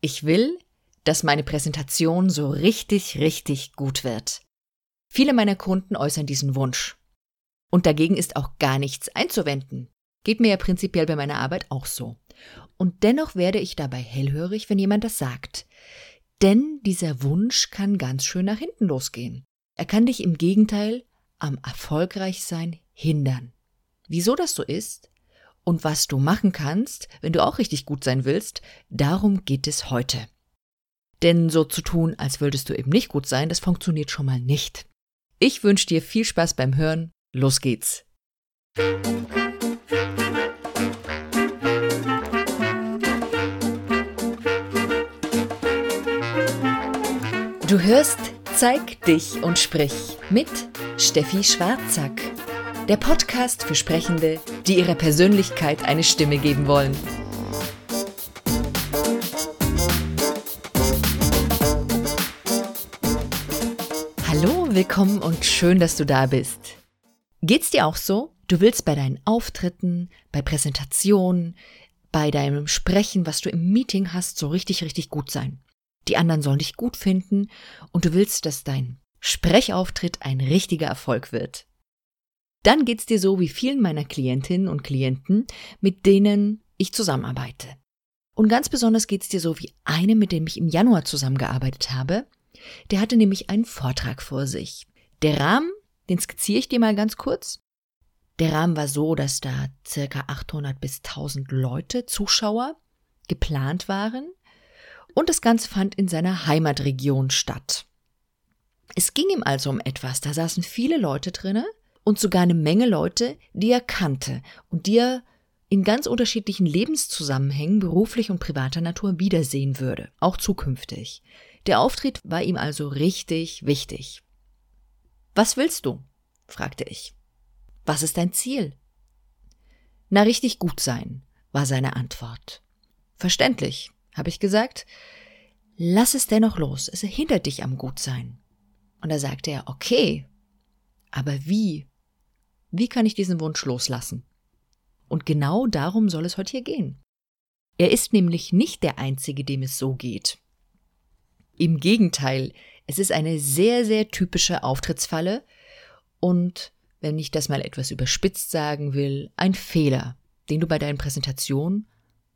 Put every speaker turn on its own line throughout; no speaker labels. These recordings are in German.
Ich will, dass meine Präsentation so richtig, richtig gut wird. Viele meiner Kunden äußern diesen Wunsch. Und dagegen ist auch gar nichts einzuwenden. Geht mir ja prinzipiell bei meiner Arbeit auch so. Und dennoch werde ich dabei hellhörig, wenn jemand das sagt. Denn dieser Wunsch kann ganz schön nach hinten losgehen. Er kann dich im Gegenteil am Erfolgreichsein hindern. Wieso das so ist und was du machen kannst, wenn du auch richtig gut sein willst, darum geht es heute. Denn so zu tun, als würdest du eben nicht gut sein, das funktioniert schon mal nicht. Ich wünsche dir viel Spaß beim Hören. Los geht's. Du hörst Zeig dich und sprich mit Steffi Schwarzack. Der Podcast für Sprechende, die ihrer Persönlichkeit eine Stimme geben wollen. Hallo, willkommen und schön, dass du da bist. Geht's dir auch so? Du willst bei deinen Auftritten, bei Präsentationen, bei deinem Sprechen, was du im Meeting hast, so richtig, richtig gut sein. Die anderen sollen dich gut finden und du willst, dass dein Sprechauftritt ein richtiger Erfolg wird. Dann geht's dir so wie vielen meiner Klientinnen und Klienten, mit denen ich zusammenarbeite. Und ganz besonders geht's dir so wie einem, mit dem ich im Januar zusammengearbeitet habe. Der hatte nämlich einen Vortrag vor sich. Der Rahmen, den skizziere ich dir mal ganz kurz. Der Rahmen war so, dass da circa 800 bis 1000 Leute, Zuschauer, geplant waren. Und das Ganze fand in seiner Heimatregion statt. Es ging ihm also um etwas, da saßen viele Leute drinne und sogar eine Menge Leute, die er kannte und die er in ganz unterschiedlichen Lebenszusammenhängen beruflich und privater Natur wiedersehen würde, auch zukünftig. Der Auftritt war ihm also richtig wichtig. Was willst du? fragte ich. Was ist dein Ziel? Na, richtig gut sein, war seine Antwort. Verständlich, habe ich gesagt. Lass es dennoch los, es hindert dich am Gutsein. Und da sagte er, okay, aber wie? Wie kann ich diesen Wunsch loslassen? Und genau darum soll es heute hier gehen. Er ist nämlich nicht der Einzige, dem es so geht. Im Gegenteil, es ist eine sehr, sehr typische Auftrittsfalle und, wenn ich das mal etwas überspitzt sagen will, ein Fehler, den du bei deinen Präsentationen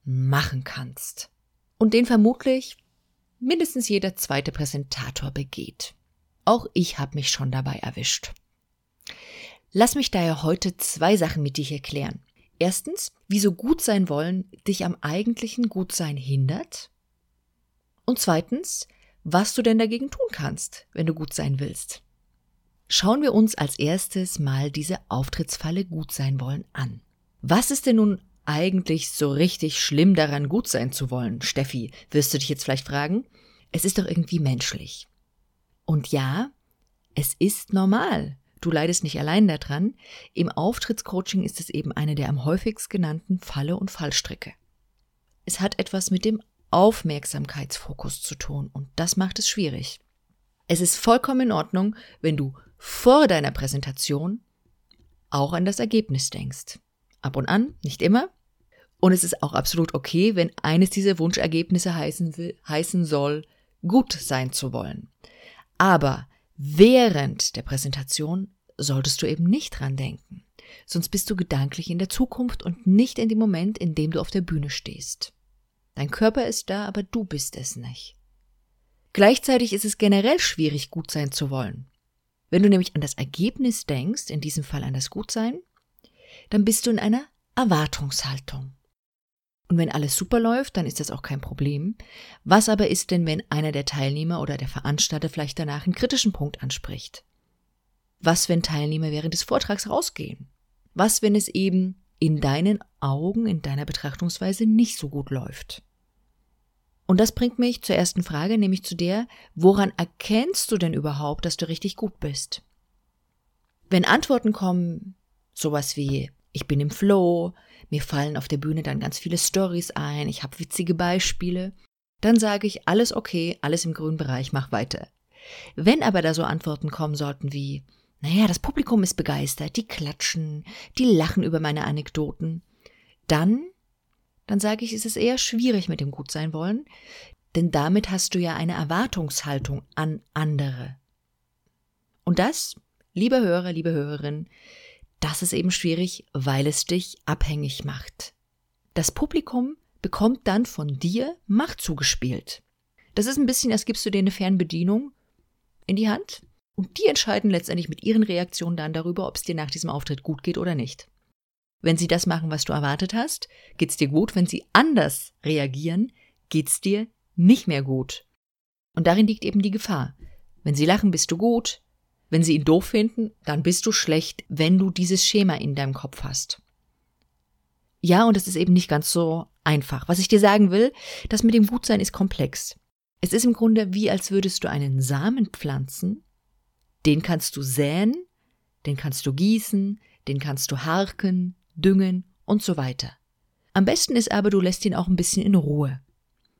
machen kannst. Und den vermutlich mindestens jeder zweite Präsentator begeht. Auch ich habe mich schon dabei erwischt. Lass mich daher heute zwei Sachen mit dir erklären. Erstens, wieso gut sein wollen dich am eigentlichen Gutsein hindert. Und zweitens, was du denn dagegen tun kannst, wenn du gut sein willst. Schauen wir uns als erstes mal diese Auftrittsfalle gut sein wollen an. Was ist denn nun eigentlich so richtig schlimm daran, gut sein zu wollen? Steffi, wirst du dich jetzt vielleicht fragen? Es ist doch irgendwie menschlich. Und ja, es ist normal. Du leidest nicht allein daran. Im Auftrittscoaching ist es eben eine der am häufigst genannten Falle und Fallstricke. Es hat etwas mit dem Aufmerksamkeitsfokus zu tun und das macht es schwierig. Es ist vollkommen in Ordnung, wenn du vor deiner Präsentation auch an das Ergebnis denkst. Ab und an, nicht immer. Und es ist auch absolut okay, wenn eines dieser Wunschergebnisse heißen, will, heißen soll, gut sein zu wollen. Aber während der Präsentation solltest du eben nicht dran denken. Sonst bist du gedanklich in der Zukunft und nicht in dem Moment, in dem du auf der Bühne stehst. Dein Körper ist da, aber du bist es nicht. Gleichzeitig ist es generell schwierig, gut sein zu wollen. Wenn du nämlich an das Ergebnis denkst, in diesem Fall an das Gutsein, dann bist du in einer Erwartungshaltung. Und wenn alles super läuft, dann ist das auch kein Problem. Was aber ist denn, wenn einer der Teilnehmer oder der Veranstalter vielleicht danach einen kritischen Punkt anspricht? Was, wenn Teilnehmer während des Vortrags rausgehen? Was, wenn es eben in deinen Augen, in deiner Betrachtungsweise nicht so gut läuft? Und das bringt mich zur ersten Frage, nämlich zu der, woran erkennst du denn überhaupt, dass du richtig gut bist? Wenn Antworten kommen, sowas wie, ich bin im Flow, mir fallen auf der Bühne dann ganz viele Stories ein, ich habe witzige Beispiele. Dann sage ich, alles okay, alles im grünen Bereich, mach weiter. Wenn aber da so Antworten kommen sollten wie, naja, das Publikum ist begeistert, die klatschen, die lachen über meine Anekdoten, dann, dann sage ich, ist es eher schwierig mit dem Gutsein wollen, denn damit hast du ja eine Erwartungshaltung an andere. Und das, lieber Hörer, liebe Hörerin, das ist eben schwierig, weil es dich abhängig macht. Das Publikum bekommt dann von dir Macht zugespielt. Das ist ein bisschen, als gibst du dir eine Fernbedienung in die Hand und die entscheiden letztendlich mit ihren Reaktionen dann darüber, ob es dir nach diesem Auftritt gut geht oder nicht. Wenn sie das machen, was du erwartet hast, geht's dir gut. Wenn sie anders reagieren, geht's dir nicht mehr gut. Und darin liegt eben die Gefahr. Wenn sie lachen, bist du gut. Wenn sie ihn doof finden, dann bist du schlecht, wenn du dieses Schema in deinem Kopf hast. Ja, und es ist eben nicht ganz so einfach. Was ich dir sagen will, das mit dem Gutsein ist komplex. Es ist im Grunde wie als würdest du einen Samen pflanzen, den kannst du säen, den kannst du gießen, den kannst du harken, düngen und so weiter. Am besten ist aber, du lässt ihn auch ein bisschen in Ruhe.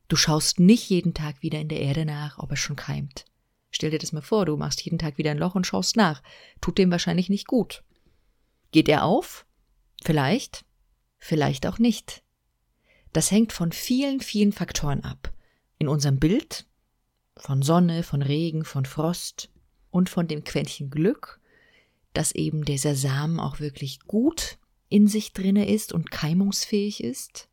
Du schaust nicht jeden Tag wieder in der Erde nach, ob er schon keimt. Stell dir das mal vor, du machst jeden Tag wieder ein Loch und schaust nach. Tut dem wahrscheinlich nicht gut. Geht er auf? Vielleicht, vielleicht auch nicht. Das hängt von vielen, vielen Faktoren ab. In unserem Bild, von Sonne, von Regen, von Frost und von dem Quäntchen Glück, dass eben dieser Samen auch wirklich gut in sich drinne ist und keimungsfähig ist.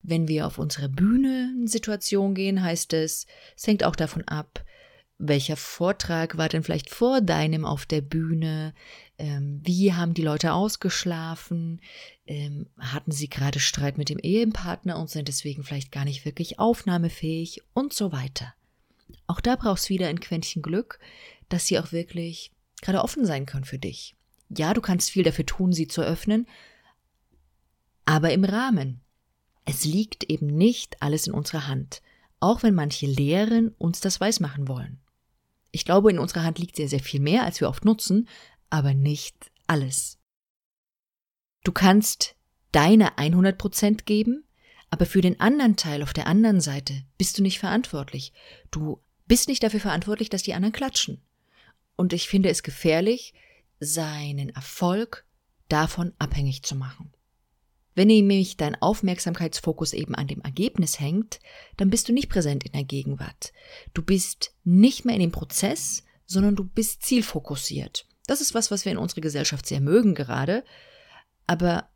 Wenn wir auf unsere Bühne-Situation gehen, heißt es, es hängt auch davon ab, welcher Vortrag war denn vielleicht vor deinem auf der Bühne? Ähm, wie haben die Leute ausgeschlafen? Ähm, hatten sie gerade Streit mit dem Ehepartner und sind deswegen vielleicht gar nicht wirklich aufnahmefähig und so weiter. Auch da brauchst du wieder ein Quäntchen Glück, dass sie auch wirklich gerade offen sein können für dich. Ja, du kannst viel dafür tun, sie zu öffnen, aber im Rahmen. Es liegt eben nicht alles in unserer Hand, auch wenn manche Lehren uns das weismachen wollen. Ich glaube, in unserer Hand liegt sehr, sehr viel mehr, als wir oft nutzen, aber nicht alles. Du kannst deine 100 Prozent geben, aber für den anderen Teil auf der anderen Seite bist du nicht verantwortlich. Du bist nicht dafür verantwortlich, dass die anderen klatschen. Und ich finde es gefährlich, seinen Erfolg davon abhängig zu machen. Wenn nämlich dein Aufmerksamkeitsfokus eben an dem Ergebnis hängt, dann bist du nicht präsent in der Gegenwart. Du bist nicht mehr in dem Prozess, sondern du bist zielfokussiert. Das ist was, was wir in unserer Gesellschaft sehr mögen gerade. Aber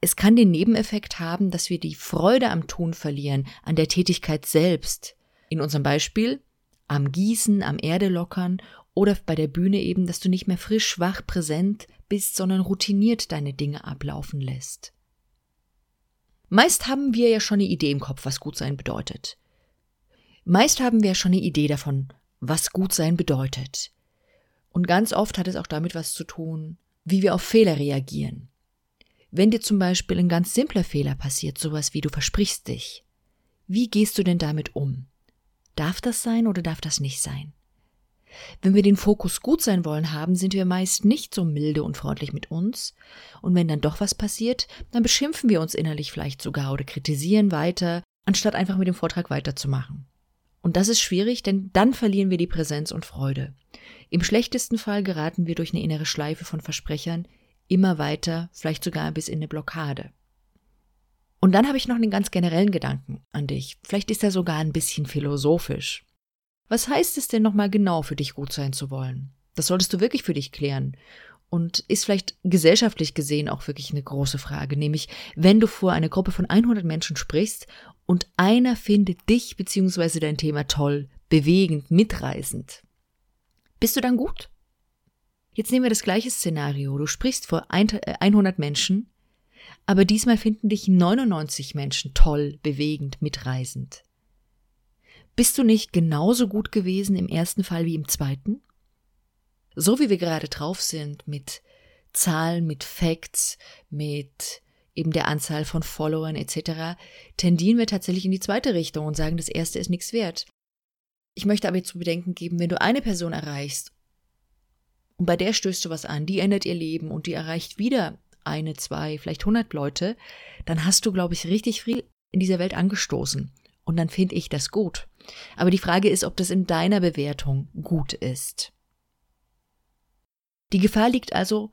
es kann den Nebeneffekt haben, dass wir die Freude am Tun verlieren, an der Tätigkeit selbst. In unserem Beispiel am Gießen, am Erde lockern oder bei der Bühne eben, dass du nicht mehr frisch, wach, präsent bist, sondern routiniert deine Dinge ablaufen lässt. Meist haben wir ja schon eine Idee im Kopf, was gut sein bedeutet. Meist haben wir schon eine Idee davon, was gut sein bedeutet. Und ganz oft hat es auch damit was zu tun, wie wir auf Fehler reagieren. Wenn dir zum Beispiel ein ganz simpler Fehler passiert, sowas wie du versprichst dich, wie gehst du denn damit um? Darf das sein oder darf das nicht sein? Wenn wir den Fokus gut sein wollen haben, sind wir meist nicht so milde und freundlich mit uns. Und wenn dann doch was passiert, dann beschimpfen wir uns innerlich vielleicht sogar oder kritisieren weiter, anstatt einfach mit dem Vortrag weiterzumachen. Und das ist schwierig, denn dann verlieren wir die Präsenz und Freude. Im schlechtesten Fall geraten wir durch eine innere Schleife von Versprechern immer weiter, vielleicht sogar bis in eine Blockade. Und dann habe ich noch einen ganz generellen Gedanken an dich. Vielleicht ist er sogar ein bisschen philosophisch. Was heißt es denn nochmal genau für dich gut sein zu wollen? Das solltest du wirklich für dich klären. Und ist vielleicht gesellschaftlich gesehen auch wirklich eine große Frage, nämlich wenn du vor einer Gruppe von 100 Menschen sprichst und einer findet dich bzw. dein Thema toll, bewegend, mitreißend. Bist du dann gut? Jetzt nehmen wir das gleiche Szenario. Du sprichst vor 100 äh, Menschen, aber diesmal finden dich 99 Menschen toll, bewegend, mitreißend. Bist du nicht genauso gut gewesen im ersten Fall wie im zweiten? So wie wir gerade drauf sind mit Zahlen, mit Facts, mit eben der Anzahl von Followern etc., tendieren wir tatsächlich in die zweite Richtung und sagen, das erste ist nichts wert. Ich möchte aber jetzt zu bedenken geben, wenn du eine Person erreichst und bei der stößt du was an, die ändert ihr Leben und die erreicht wieder eine, zwei, vielleicht hundert Leute, dann hast du, glaube ich, richtig viel in dieser Welt angestoßen. Und dann finde ich das gut. Aber die Frage ist, ob das in deiner Bewertung gut ist. Die Gefahr liegt also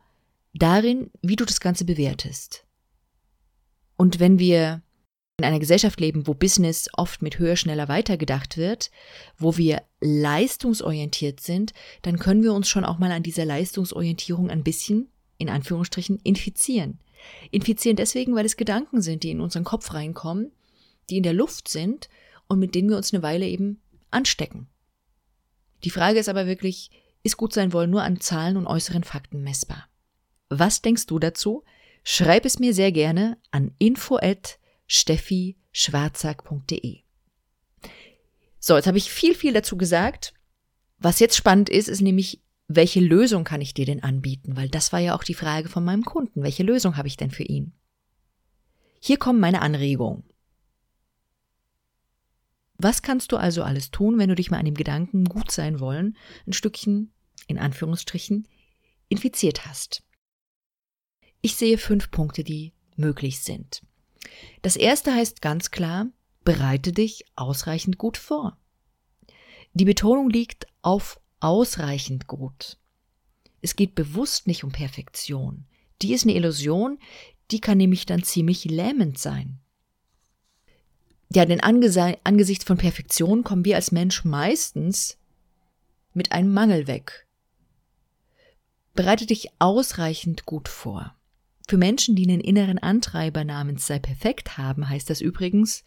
darin, wie du das Ganze bewertest. Und wenn wir in einer Gesellschaft leben, wo Business oft mit höher, schneller weitergedacht wird, wo wir leistungsorientiert sind, dann können wir uns schon auch mal an dieser Leistungsorientierung ein bisschen, in Anführungsstrichen, infizieren. Infizieren deswegen, weil es Gedanken sind, die in unseren Kopf reinkommen, die in der Luft sind und mit denen wir uns eine Weile eben anstecken. Die Frage ist aber wirklich, ist gut sein wollen nur an Zahlen und äußeren Fakten messbar? Was denkst du dazu? Schreib es mir sehr gerne an info@steffi-schwarzack.de. So, jetzt habe ich viel, viel dazu gesagt. Was jetzt spannend ist, ist nämlich, welche Lösung kann ich dir denn anbieten? Weil das war ja auch die Frage von meinem Kunden. Welche Lösung habe ich denn für ihn? Hier kommen meine Anregungen. Was kannst du also alles tun, wenn du dich mal an dem Gedanken gut sein wollen ein Stückchen, in Anführungsstrichen, infiziert hast? Ich sehe fünf Punkte, die möglich sind. Das erste heißt ganz klar, bereite dich ausreichend gut vor. Die Betonung liegt auf ausreichend gut. Es geht bewusst nicht um Perfektion. Die ist eine Illusion, die kann nämlich dann ziemlich lähmend sein. Ja, denn angesichts von Perfektion kommen wir als Mensch meistens mit einem Mangel weg. Bereite dich ausreichend gut vor. Für Menschen, die einen inneren Antreiber namens sei perfekt haben, heißt das übrigens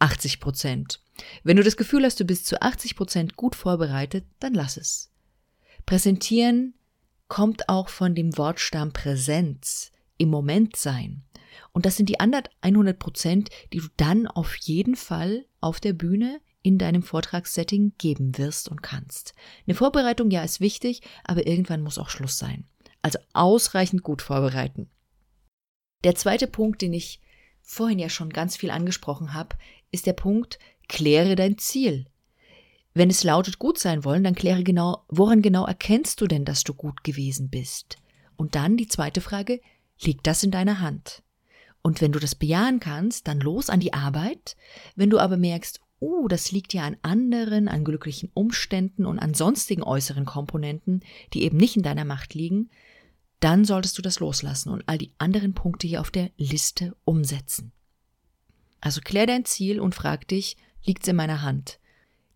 80 Prozent. Wenn du das Gefühl hast, du bist zu 80 Prozent gut vorbereitet, dann lass es. Präsentieren kommt auch von dem Wortstamm Präsenz, im Moment sein. Und das sind die anderen 100 Prozent, die du dann auf jeden Fall auf der Bühne in deinem Vortragssetting geben wirst und kannst. Eine Vorbereitung, ja, ist wichtig, aber irgendwann muss auch Schluss sein. Also ausreichend gut vorbereiten. Der zweite Punkt, den ich vorhin ja schon ganz viel angesprochen habe, ist der Punkt, kläre dein Ziel. Wenn es lautet gut sein wollen, dann kläre genau, woran genau erkennst du denn, dass du gut gewesen bist? Und dann die zweite Frage, liegt das in deiner Hand? Und wenn du das bejahen kannst, dann los an die Arbeit. Wenn du aber merkst, uh, das liegt ja an anderen, an glücklichen Umständen und an sonstigen äußeren Komponenten, die eben nicht in deiner Macht liegen, dann solltest du das loslassen und all die anderen Punkte hier auf der Liste umsetzen. Also klär dein Ziel und frag dich, liegt's in meiner Hand?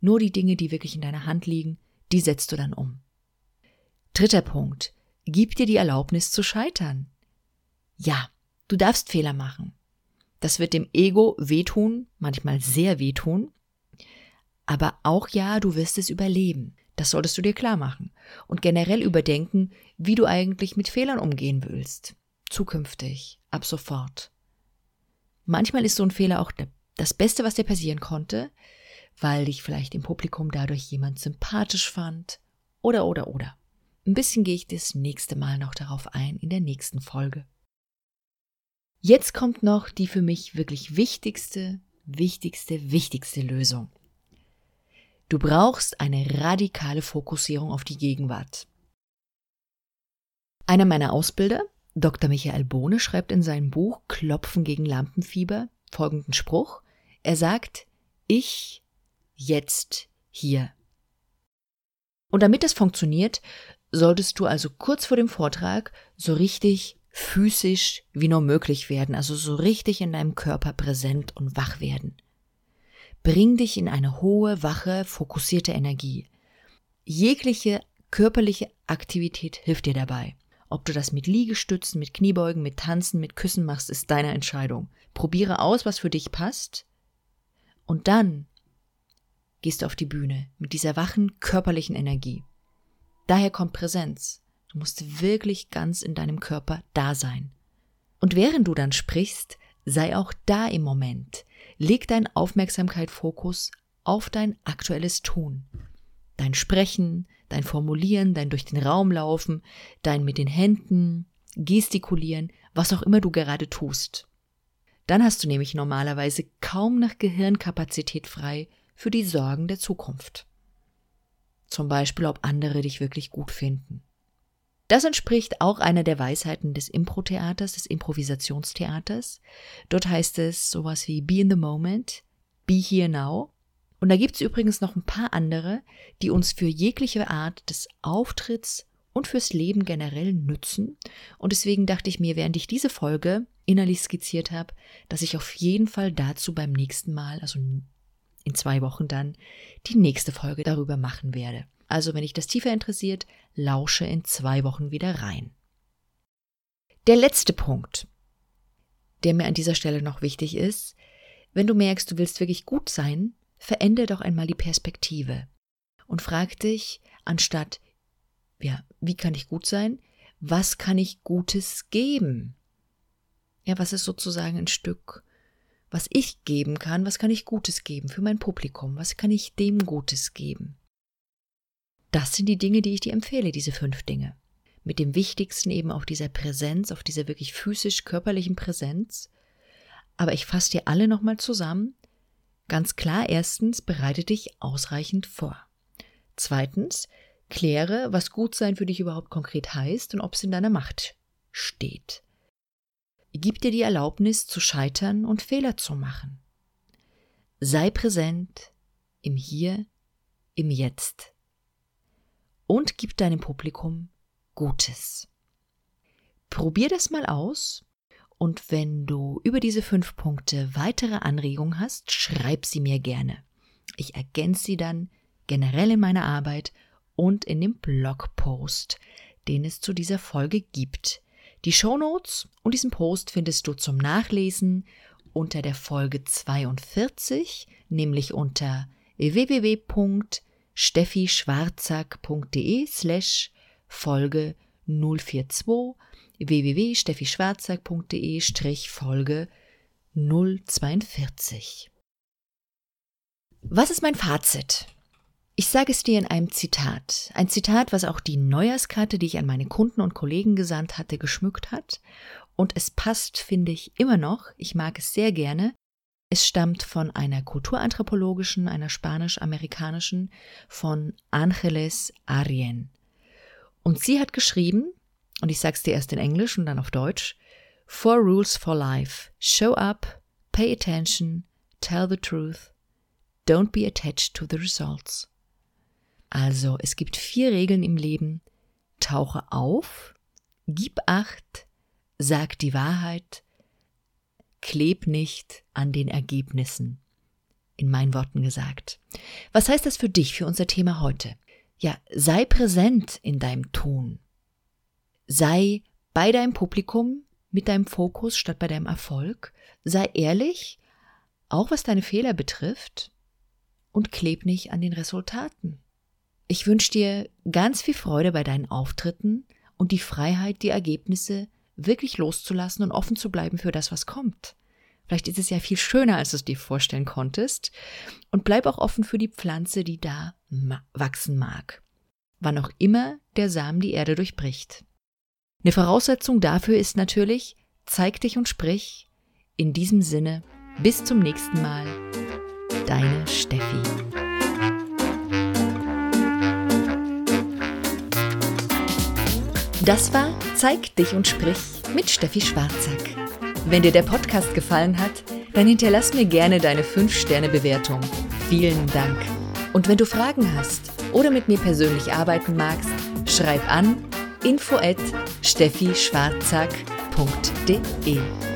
Nur die Dinge, die wirklich in deiner Hand liegen, die setzt du dann um. Dritter Punkt. Gib dir die Erlaubnis zu scheitern. Ja, du darfst Fehler machen. Das wird dem Ego wehtun, manchmal sehr wehtun. Aber auch ja, du wirst es überleben. Das solltest du dir klar machen. Und generell überdenken, wie du eigentlich mit Fehlern umgehen willst. Zukünftig, ab sofort. Manchmal ist so ein Fehler auch das Beste, was dir passieren konnte, weil dich vielleicht im Publikum dadurch jemand sympathisch fand. Oder, oder, oder. Ein bisschen gehe ich das nächste Mal noch darauf ein, in der nächsten Folge. Jetzt kommt noch die für mich wirklich wichtigste, wichtigste, wichtigste Lösung. Du brauchst eine radikale Fokussierung auf die Gegenwart. Einer meiner Ausbilder, Dr. Michael Bohne, schreibt in seinem Buch Klopfen gegen Lampenfieber folgenden Spruch. Er sagt, ich, jetzt, hier. Und damit das funktioniert, solltest du also kurz vor dem Vortrag so richtig physisch wie nur möglich werden, also so richtig in deinem Körper präsent und wach werden. Bring dich in eine hohe, wache, fokussierte Energie. Jegliche körperliche Aktivität hilft dir dabei. Ob du das mit Liegestützen, mit Kniebeugen, mit Tanzen, mit Küssen machst, ist deine Entscheidung. Probiere aus, was für dich passt. Und dann gehst du auf die Bühne mit dieser wachen körperlichen Energie. Daher kommt Präsenz. Du musst wirklich ganz in deinem Körper da sein. Und während du dann sprichst, sei auch da im Moment. Leg dein Aufmerksamkeit-Fokus auf dein aktuelles Tun. Dein Sprechen, dein Formulieren, dein durch den Raum laufen, dein mit den Händen, gestikulieren, was auch immer du gerade tust. Dann hast du nämlich normalerweise kaum noch Gehirnkapazität frei für die Sorgen der Zukunft. Zum Beispiel, ob andere dich wirklich gut finden. Das entspricht auch einer der Weisheiten des Impro-Theaters, des Improvisationstheaters. Dort heißt es sowas wie Be in the Moment, Be Here Now. Und da gibt es übrigens noch ein paar andere, die uns für jegliche Art des Auftritts und fürs Leben generell nützen. Und deswegen dachte ich mir, während ich diese Folge innerlich skizziert habe, dass ich auf jeden Fall dazu beim nächsten Mal, also in zwei Wochen dann, die nächste Folge darüber machen werde. Also wenn dich das tiefer interessiert, lausche in zwei Wochen wieder rein. Der letzte Punkt, der mir an dieser Stelle noch wichtig ist, wenn du merkst, du willst wirklich gut sein, verändere doch einmal die Perspektive und frag dich, anstatt, ja, wie kann ich gut sein, was kann ich Gutes geben? Ja, was ist sozusagen ein Stück, was ich geben kann, was kann ich Gutes geben für mein Publikum, was kann ich dem Gutes geben? Das sind die Dinge, die ich dir empfehle, diese fünf Dinge. Mit dem wichtigsten eben auf dieser Präsenz, auf dieser wirklich physisch-körperlichen Präsenz. Aber ich fasse dir alle nochmal zusammen. Ganz klar, erstens, bereite dich ausreichend vor. Zweitens, kläre, was gut sein für dich überhaupt konkret heißt und ob es in deiner Macht steht. Gib dir die Erlaubnis zu scheitern und Fehler zu machen. Sei präsent im Hier, im Jetzt. Und gib deinem Publikum Gutes. Probier das mal aus und wenn du über diese fünf Punkte weitere Anregungen hast, schreib sie mir gerne. Ich ergänze sie dann generell in meiner Arbeit und in dem Blogpost, den es zu dieser Folge gibt. Die Shownotes und diesen Post findest du zum Nachlesen unter der Folge 42, nämlich unter www.steffischwarzack.de slash Folge 042 www.steffischwarzack.de Folge 042. Was ist mein Fazit? Ich sage es dir in einem Zitat. Ein Zitat, was auch die Neujahrskarte, die ich an meine Kunden und Kollegen gesandt hatte, geschmückt hat. Und es passt, finde ich, immer noch. Ich mag es sehr gerne. Es stammt von einer kulturanthropologischen, einer spanisch-amerikanischen, von Angeles Arien. Und sie hat geschrieben, und ich sage es dir erst in Englisch und dann auf Deutsch, Four Rules for Life. Show up, pay attention, tell the truth, don't be attached to the results. Also, es gibt vier Regeln im Leben. Tauche auf, gib acht, sag die Wahrheit, kleb nicht an den Ergebnissen. In meinen Worten gesagt. Was heißt das für dich, für unser Thema heute? Ja, sei präsent in deinem Tun. Sei bei deinem Publikum mit deinem Fokus statt bei deinem Erfolg. Sei ehrlich, auch was deine Fehler betrifft, und kleb nicht an den Resultaten. Ich wünsche dir ganz viel Freude bei deinen Auftritten und die Freiheit, die Ergebnisse wirklich loszulassen und offen zu bleiben für das, was kommt. Vielleicht ist es ja viel schöner, als du es dir vorstellen konntest. Und bleib auch offen für die Pflanze, die da wachsen mag. Wann auch immer der Samen die Erde durchbricht. Eine Voraussetzung dafür ist natürlich, zeig dich und sprich. In diesem Sinne, bis zum nächsten Mal. Deine Steffi. Das war Zeig dich und sprich mit Steffi Schwarzack. Wenn dir der Podcast gefallen hat, dann hinterlass mir gerne deine 5-Sterne-Bewertung. Vielen Dank. Und wenn du Fragen hast oder mit mir persönlich arbeiten magst, schreib an info at steffischwarzack.de.